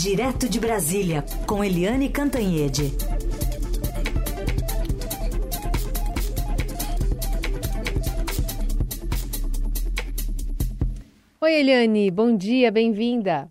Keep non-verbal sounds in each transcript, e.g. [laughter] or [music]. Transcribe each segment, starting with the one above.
Direto de Brasília, com Eliane Cantanhede. Oi, Eliane, bom dia, bem-vinda.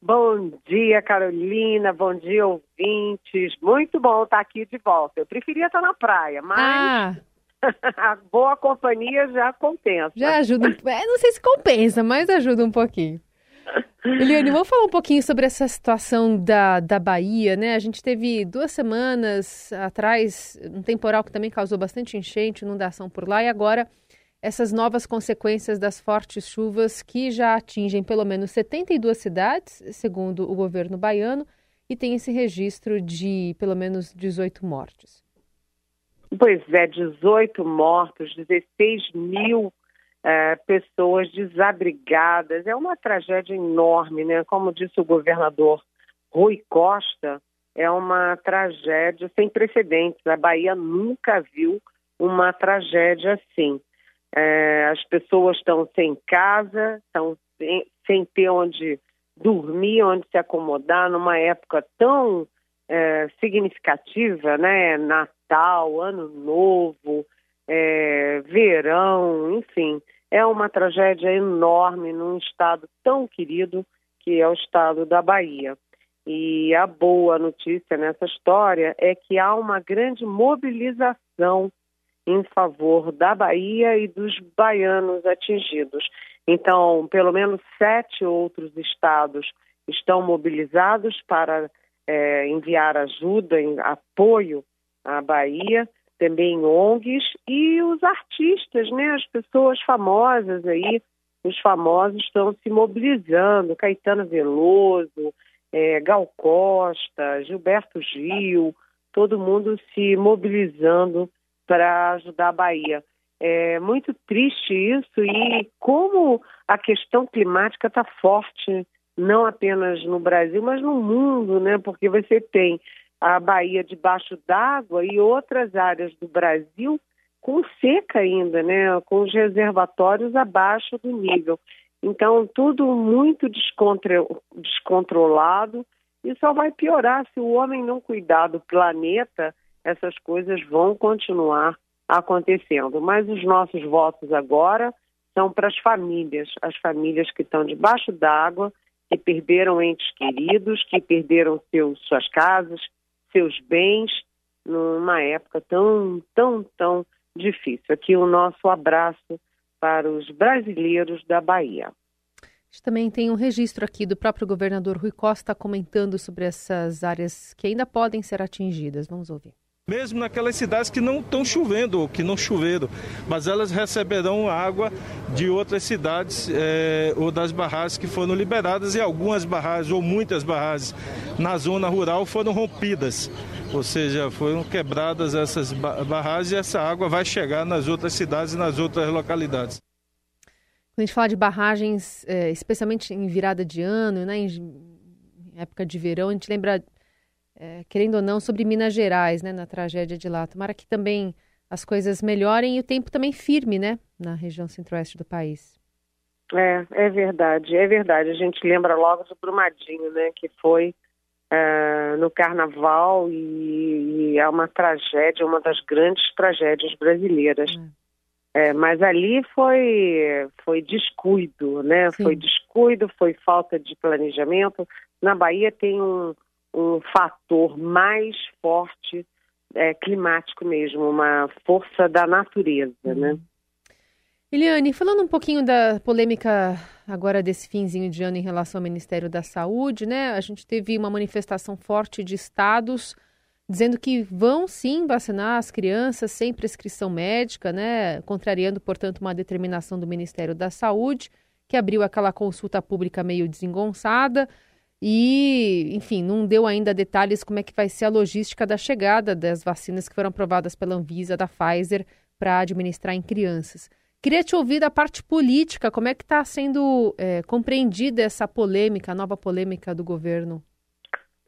Bom dia, Carolina, bom dia, ouvintes. Muito bom estar aqui de volta. Eu preferia estar na praia, mas ah. [laughs] a boa companhia já compensa. Já ajuda, é, não sei se compensa, mas ajuda um pouquinho. Eliane, vamos falar um pouquinho sobre essa situação da, da Bahia, né? A gente teve duas semanas atrás um temporal que também causou bastante enchente, inundação por lá, e agora essas novas consequências das fortes chuvas que já atingem pelo menos 72 cidades, segundo o governo baiano, e tem esse registro de pelo menos 18 mortes. Pois é, 18 mortos, 16 mil é, pessoas desabrigadas. É uma tragédia enorme, né? Como disse o governador Rui Costa, é uma tragédia sem precedentes. A Bahia nunca viu uma tragédia assim. É, as pessoas estão sem casa, estão sem, sem, ter onde dormir, onde se acomodar numa época tão é, significativa, né? Natal, Ano Novo, é, verão, enfim, é uma tragédia enorme num estado tão querido que é o estado da Bahia. E a boa notícia nessa história é que há uma grande mobilização em favor da Bahia e dos baianos atingidos. Então, pelo menos sete outros estados estão mobilizados para é, enviar ajuda, apoio à Bahia também ONGs e os artistas, né? As pessoas famosas aí, os famosos estão se mobilizando, Caetano Veloso, é, Gal Costa, Gilberto Gil, todo mundo se mobilizando para ajudar a Bahia. É muito triste isso e como a questão climática está forte, não apenas no Brasil, mas no mundo, né? Porque você tem a Bahia debaixo d'água e outras áreas do Brasil com seca ainda, né, com os reservatórios abaixo do nível. Então, tudo muito descontrolado e só vai piorar se o homem não cuidar do planeta, essas coisas vão continuar acontecendo. Mas os nossos votos agora são para as famílias, as famílias que estão debaixo d'água, que perderam entes queridos, que perderam seus, suas casas, seus bens numa época tão, tão, tão difícil. Aqui o nosso abraço para os brasileiros da Bahia. A gente também tem um registro aqui do próprio governador Rui Costa comentando sobre essas áreas que ainda podem ser atingidas. Vamos ouvir mesmo naquelas cidades que não estão chovendo ou que não choveram, mas elas receberão água de outras cidades é, ou das barragens que foram liberadas e algumas barragens ou muitas barragens na zona rural foram rompidas, ou seja, foram quebradas essas barragens e essa água vai chegar nas outras cidades e nas outras localidades. Quando a gente fala de barragens, é, especialmente em virada de ano, né, em época de verão, a gente lembra é, querendo ou não, sobre Minas Gerais, né, na tragédia de lá. Tomara que também as coisas melhorem e o tempo também firme, né, na região centro-oeste do país. É, é verdade, é verdade. A gente lembra logo do Brumadinho, né, que foi é, no Carnaval e, e, é uma tragédia, uma das grandes tragédias brasileiras. É. é mas ali foi, foi descuido, né? Sim. Foi descuido, foi falta de planejamento. Na Bahia tem um, um fator mais forte é, climático mesmo, uma força da natureza, uhum. né? Eliane, falando um pouquinho da polêmica agora desse finzinho de ano em relação ao Ministério da Saúde, né? A gente teve uma manifestação forte de estados dizendo que vão sim vacinar as crianças sem prescrição médica, né? Contrariando, portanto, uma determinação do Ministério da Saúde, que abriu aquela consulta pública meio desengonçada. E, enfim, não deu ainda detalhes como é que vai ser a logística da chegada das vacinas que foram aprovadas pela Anvisa, da Pfizer, para administrar em crianças. Queria te ouvir da parte política, como é que está sendo é, compreendida essa polêmica, a nova polêmica do governo?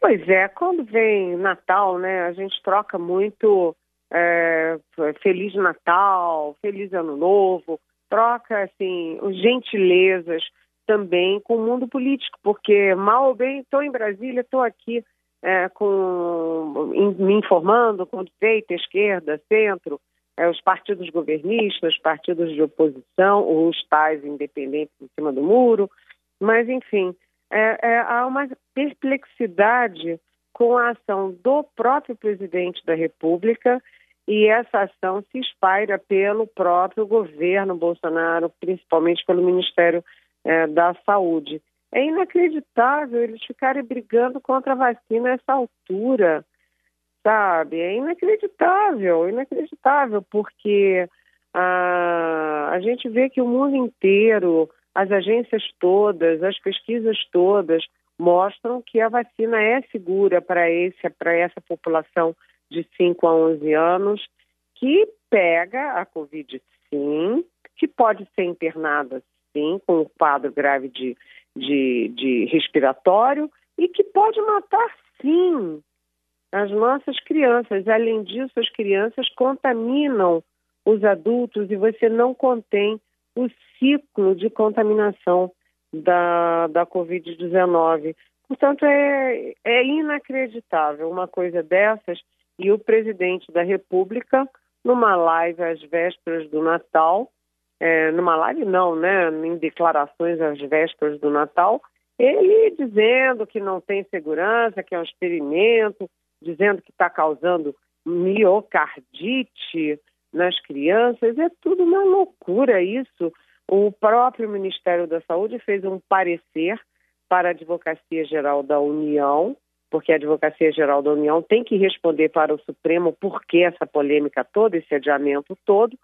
Pois é, quando vem Natal, né, a gente troca muito é, Feliz Natal, Feliz Ano Novo, troca, assim, gentilezas também com o mundo político, porque mal ou bem estou em Brasília, estou aqui é, com, me informando com direita, esquerda, centro, é, os partidos governistas, os partidos de oposição, os tais independentes em cima do muro, mas enfim, é, é, há uma perplexidade com a ação do próprio presidente da República e essa ação se espalha pelo próprio governo Bolsonaro, principalmente pelo Ministério é, da Saúde. É inacreditável eles ficarem brigando contra a vacina a essa altura, sabe? É inacreditável, inacreditável, porque a, a gente vê que o mundo inteiro, as agências todas, as pesquisas todas, mostram que a vacina é segura para esse para essa população de 5 a 11 anos que pega a Covid sim, que pode ser internada sim, com um quadro grave de, de, de respiratório e que pode matar sim as nossas crianças. Além disso, as crianças contaminam os adultos e você não contém o ciclo de contaminação da, da Covid-19. Portanto, é, é inacreditável uma coisa dessas e o presidente da República, numa live às vésperas do Natal, é, numa live não, né, em declarações às vésperas do Natal, ele dizendo que não tem segurança, que é um experimento, dizendo que está causando miocardite nas crianças, é tudo uma loucura isso. O próprio Ministério da Saúde fez um parecer para a Advocacia Geral da União, porque a Advocacia Geral da União tem que responder para o Supremo por que essa polêmica toda, esse adiamento todo,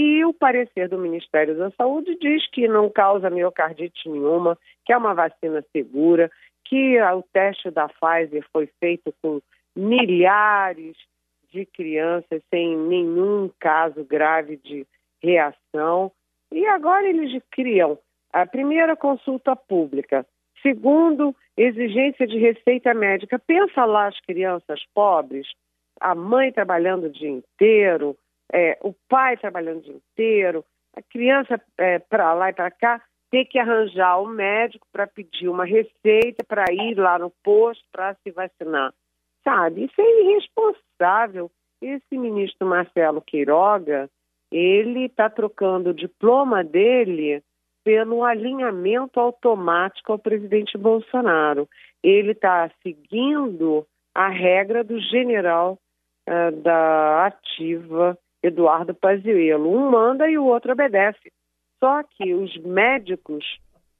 e o parecer do Ministério da Saúde diz que não causa miocardite nenhuma, que é uma vacina segura, que o teste da Pfizer foi feito com milhares de crianças sem nenhum caso grave de reação e agora eles criam a primeira consulta pública, segundo, exigência de receita médica. Pensa lá as crianças pobres, a mãe trabalhando o dia inteiro, é, o pai trabalhando o dia inteiro, a criança é, para lá e para cá, ter que arranjar um médico para pedir uma receita para ir lá no posto para se vacinar. Sabe, isso é irresponsável. Esse ministro Marcelo Queiroga, ele está trocando o diploma dele pelo alinhamento automático ao presidente Bolsonaro. Ele está seguindo a regra do general uh, da ativa Eduardo Pazuello. Um manda e o outro obedece. Só que os médicos,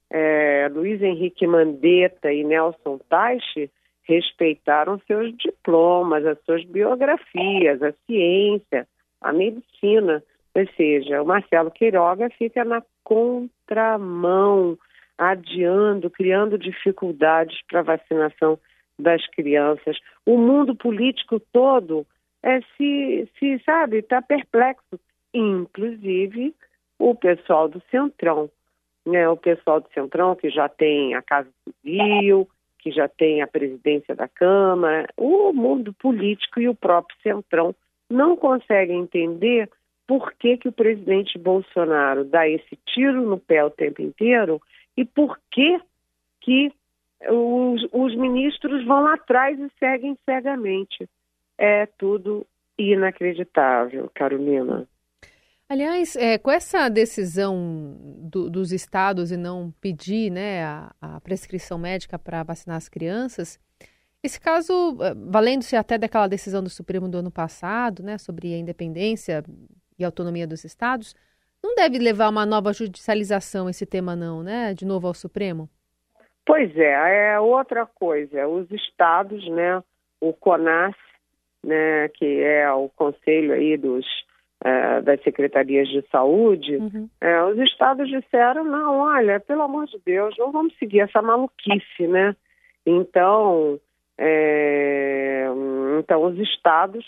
é, Luiz Henrique Mandetta e Nelson Taixe, respeitaram seus diplomas, as suas biografias, a ciência, a medicina. Ou seja, o Marcelo Queiroga fica na contramão, adiando, criando dificuldades para a vacinação das crianças. O mundo político todo é, se, se sabe, está perplexo, inclusive o pessoal do Centrão. Né? O pessoal do Centrão que já tem a Casa Civil, que já tem a presidência da Câmara, o mundo político e o próprio Centrão não conseguem entender por que, que o presidente Bolsonaro dá esse tiro no pé o tempo inteiro e por que, que os, os ministros vão atrás e seguem cegamente. É tudo inacreditável, Carolina. Aliás, é, com essa decisão do, dos estados e não pedir né, a, a prescrição médica para vacinar as crianças, esse caso, é, valendo-se até daquela decisão do Supremo do ano passado, né, sobre a independência e autonomia dos estados, não deve levar uma nova judicialização esse tema não, né? De novo ao Supremo? Pois é, é outra coisa. Os estados, né? O CONAS, né? Que é o conselho aí dos é, das secretarias de saúde, uhum. é, os estados disseram não, olha, pelo amor de Deus, não vamos seguir essa maluquice, né? Então, é, então os estados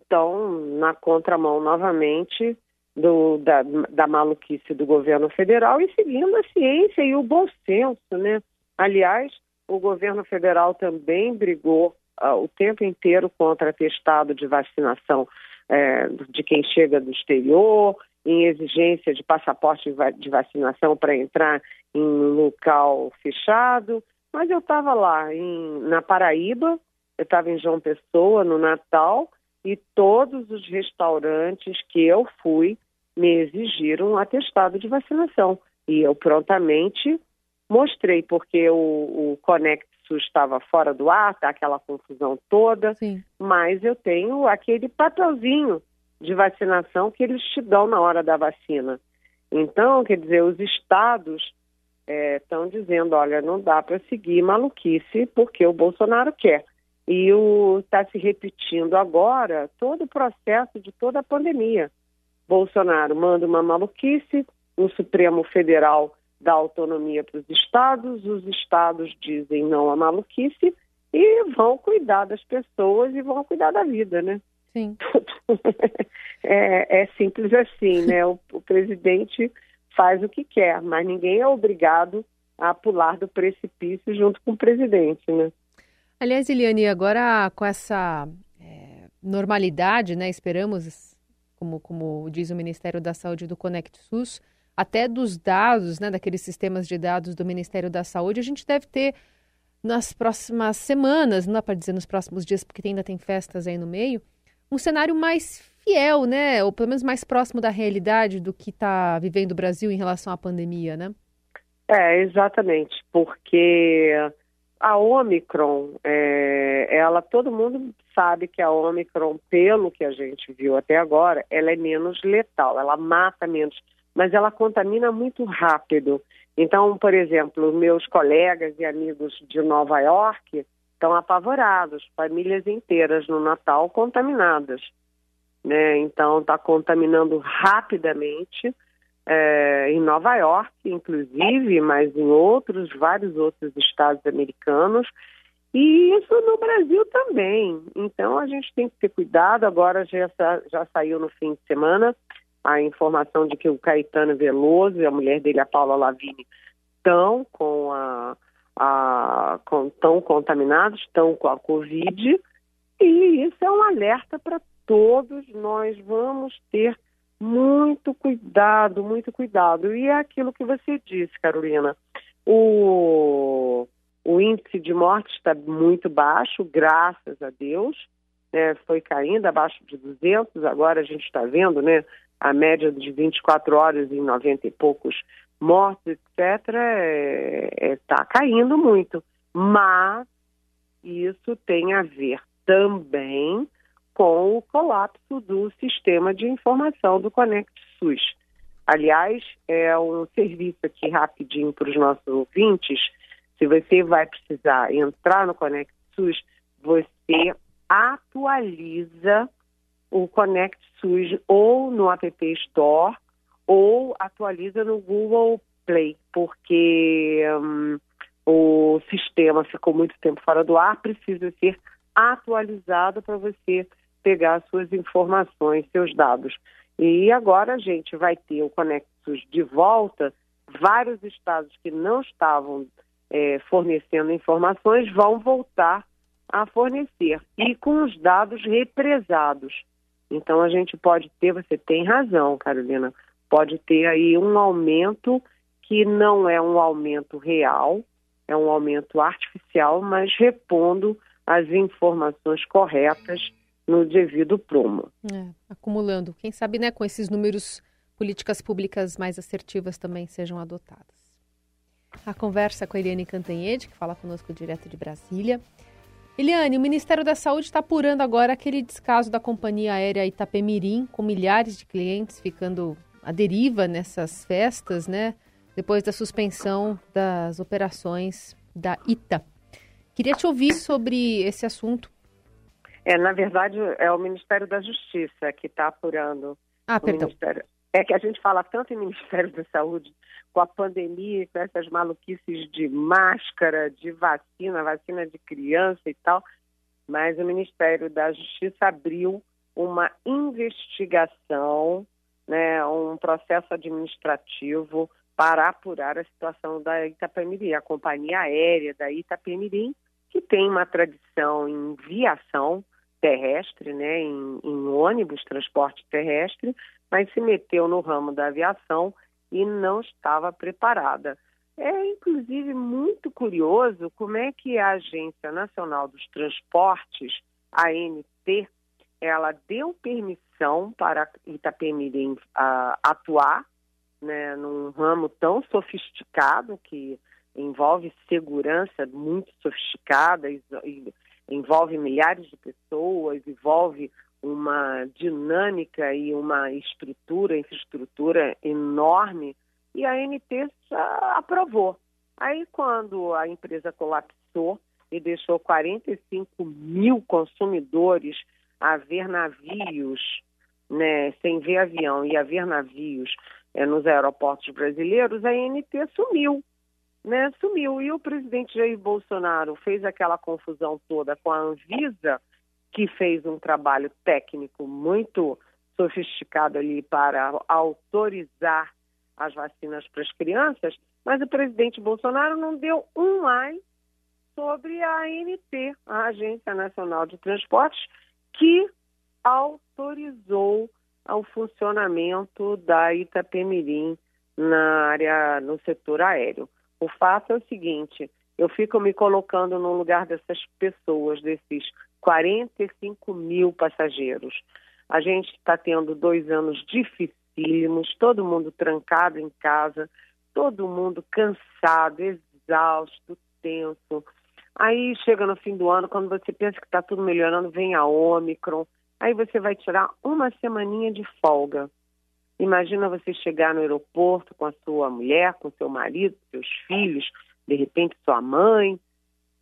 estão na contramão novamente do, da, da maluquice do governo federal e seguindo a ciência e o bom senso, né? Aliás, o governo federal também brigou o tempo inteiro contra atestado de vacinação é, de quem chega do exterior em exigência de passaporte de vacinação para entrar em local fechado, mas eu estava lá em, na Paraíba, eu estava em João Pessoa no Natal e todos os restaurantes que eu fui me exigiram um atestado de vacinação. E eu prontamente mostrei porque o, o Conect SUS estava fora do ar, tá aquela confusão toda, Sim. mas eu tenho aquele papelzinho de vacinação que eles te dão na hora da vacina. Então, quer dizer, os estados estão é, dizendo, olha, não dá para seguir maluquice porque o Bolsonaro quer. E está se repetindo agora todo o processo de toda a pandemia. Bolsonaro manda uma maluquice, o Supremo Federal dá autonomia para os estados, os estados dizem não à maluquice e vão cuidar das pessoas e vão cuidar da vida, né? Sim. [laughs] é, é, simples assim, né? O, o presidente faz o que quer, mas ninguém é obrigado a pular do precipício junto com o presidente, né? Aliás, Eliane, agora com essa é, normalidade, né? Esperamos, como, como diz o Ministério da Saúde do Conect SUS, até dos dados, né, daqueles sistemas de dados do Ministério da Saúde, a gente deve ter nas próximas semanas, não dá para dizer nos próximos dias, porque ainda tem festas aí no meio, um cenário mais fiel, né, ou pelo menos mais próximo da realidade do que está vivendo o Brasil em relação à pandemia, né? É, exatamente, porque a Omicron, é, ela, todo mundo sabe que a Omicron, pelo que a gente viu até agora, ela é menos letal, ela mata menos mas ela contamina muito rápido. Então, por exemplo, meus colegas e amigos de Nova York estão apavorados, famílias inteiras no Natal contaminadas. Né? Então, está contaminando rapidamente é, em Nova York, inclusive, mas em outros, vários outros estados americanos. E isso no Brasil também. Então, a gente tem que ter cuidado. Agora já, já saiu no fim de semana a informação de que o Caetano Veloso e a mulher dele, a Paula Lavigne, estão com a, a com, tão contaminados, estão com a Covid, e isso é um alerta para todos nós. Vamos ter muito cuidado, muito cuidado. E é aquilo que você disse, Carolina. O, o índice de morte está muito baixo, graças a Deus. Né, foi caindo abaixo de 200, agora a gente está vendo, né, a média de 24 horas em 90 e poucos mortos, etc., está é, é, tá caindo muito. Mas isso tem a ver também com o colapso do sistema de informação do Conect SUS. Aliás, é um serviço aqui rapidinho para os nossos ouvintes. Se você vai precisar entrar no Conect SUS, você atualiza o Connect SUS ou no App Store ou atualiza no Google Play, porque um, o sistema ficou muito tempo fora do ar, precisa ser atualizado para você pegar suas informações, seus dados. E agora a gente vai ter o Connect SUS de volta. Vários estados que não estavam é, fornecendo informações vão voltar a fornecer e com os dados represados. Então a gente pode ter, você tem razão, Carolina, pode ter aí um aumento que não é um aumento real, é um aumento artificial, mas repondo as informações corretas no devido prumo. É, acumulando. Quem sabe, né, com esses números, políticas públicas mais assertivas também sejam adotadas. A conversa com a Eliane Cantanhede, que fala conosco direto de Brasília. Eliane, o Ministério da Saúde está apurando agora aquele descaso da companhia aérea Itapemirim, com milhares de clientes ficando à deriva nessas festas, né? Depois da suspensão das operações da ITA. Queria te ouvir sobre esse assunto. É, na verdade, é o Ministério da Justiça que está apurando. Ah, perdão. Ministério. É que a gente fala tanto em Ministério da Saúde, com a pandemia, com essas maluquices de máscara, de vacina, vacina de criança e tal, mas o Ministério da Justiça abriu uma investigação, né, um processo administrativo para apurar a situação da Itapemirim, a companhia aérea da Itapemirim, que tem uma tradição em viação terrestre, né, em, em ônibus, transporte terrestre, mas se meteu no ramo da aviação e não estava preparada. É, inclusive, muito curioso como é que a Agência Nacional dos Transportes, ANT, ela deu permissão para Itapemirim uh, atuar né, num ramo tão sofisticado que envolve segurança muito sofisticada, envolve milhares de pessoas, envolve uma dinâmica e uma estrutura, infraestrutura enorme, e a ANT aprovou. Aí, quando a empresa colapsou e deixou 45 mil consumidores a ver navios, né, sem ver avião e a ver navios é, nos aeroportos brasileiros, a ANT sumiu. Né, sumiu. E o presidente Jair Bolsonaro fez aquela confusão toda com a Anvisa, que fez um trabalho técnico muito sofisticado ali para autorizar as vacinas para as crianças, mas o presidente Bolsonaro não deu um ai sobre a ANT, a Agência Nacional de Transportes, que autorizou o funcionamento da Itapemirim na área, no setor aéreo. O fato é o seguinte, eu fico me colocando no lugar dessas pessoas, desses 45 mil passageiros. A gente está tendo dois anos dificílimos, todo mundo trancado em casa, todo mundo cansado, exausto, tenso. Aí chega no fim do ano, quando você pensa que está tudo melhorando, vem a Ômicron. Aí você vai tirar uma semaninha de folga. Imagina você chegar no aeroporto com a sua mulher, com seu marido, seus filhos, de repente sua mãe,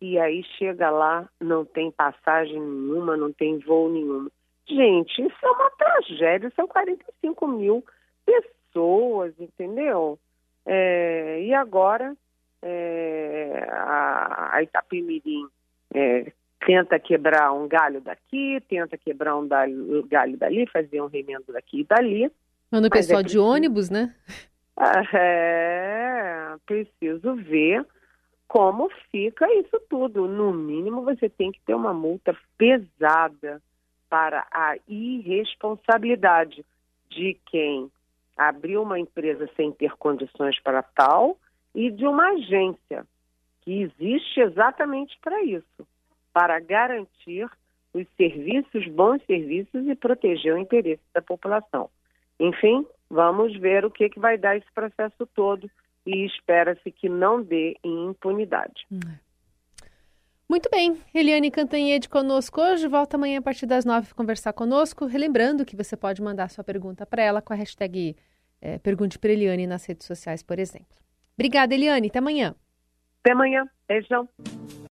e aí chega lá, não tem passagem nenhuma, não tem voo nenhum. Gente, isso é uma tragédia, são 45 mil pessoas, entendeu? É, e agora é, a, a Itapimirim é, tenta quebrar um galho daqui, tenta quebrar um galho, galho dali, fazer um remendo daqui e dali. Manda o é pessoal de ônibus, né? [laughs] É, preciso ver como fica isso tudo. No mínimo, você tem que ter uma multa pesada para a irresponsabilidade de quem abriu uma empresa sem ter condições para tal e de uma agência que existe exatamente para isso para garantir os serviços, bons serviços e proteger o interesse da população. Enfim, vamos ver o que, que vai dar esse processo todo e espera-se que não dê em impunidade. É. Muito bem, Eliane Cantanhede conosco hoje, volta amanhã a partir das nove conversar conosco, relembrando que você pode mandar sua pergunta para ela com a hashtag é, Pergunte para Eliane nas redes sociais, por exemplo. Obrigada, Eliane, até amanhã. Até amanhã, beijão.